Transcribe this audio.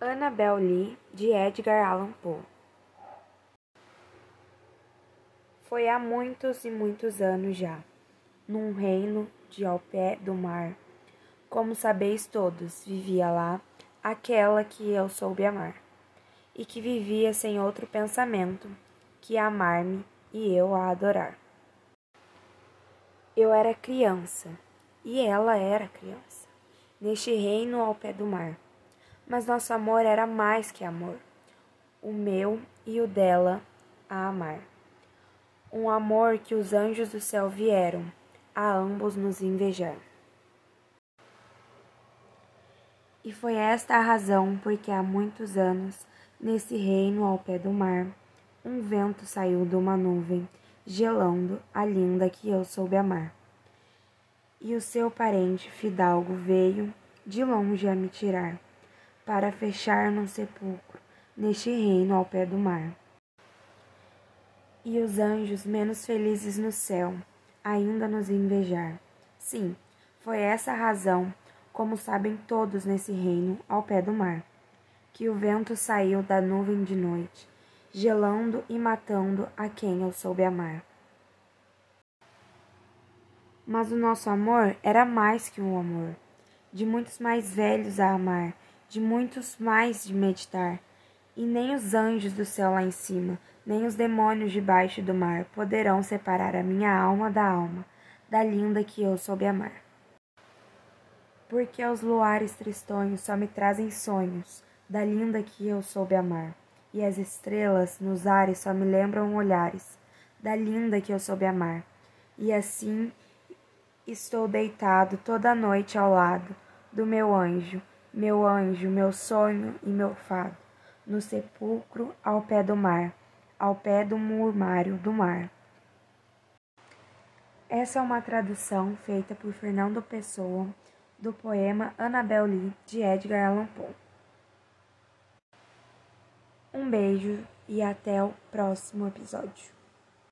Annabel Lee, de Edgar Allan Poe. Foi há muitos e muitos anos já, num reino de ao pé do mar, como sabeis todos, vivia lá aquela que eu soube amar, e que vivia sem outro pensamento que amar-me e eu a adorar. Eu era criança, e ela era criança, neste reino ao pé do mar mas nosso amor era mais que amor, o meu e o dela a amar. Um amor que os anjos do céu vieram a ambos nos invejar. E foi esta a razão porque há muitos anos, nesse reino ao pé do mar, um vento saiu de uma nuvem, gelando a linda que eu soube amar. E o seu parente fidalgo veio de longe a me tirar para fechar num sepulcro neste reino ao pé do mar. E os anjos menos felizes no céu ainda nos invejar. Sim, foi essa a razão, como sabem todos nesse reino ao pé do mar, que o vento saiu da nuvem de noite, gelando e matando a quem eu soube amar. Mas o nosso amor era mais que um amor, de muitos mais velhos a amar de muitos mais de meditar, e nem os anjos do céu lá em cima, nem os demônios debaixo do mar poderão separar a minha alma da alma, da linda que eu soube amar. Porque os luares tristonhos só me trazem sonhos, da linda que eu soube amar, e as estrelas nos ares só me lembram olhares, da linda que eu soube amar, e assim estou deitado toda noite ao lado do meu anjo, meu anjo, meu sonho e meu fado, no sepulcro ao pé do mar, ao pé do murmário do mar. Essa é uma tradução feita por Fernando Pessoa do poema Annabel Lee de Edgar Allan Poe. Um beijo e até o próximo episódio.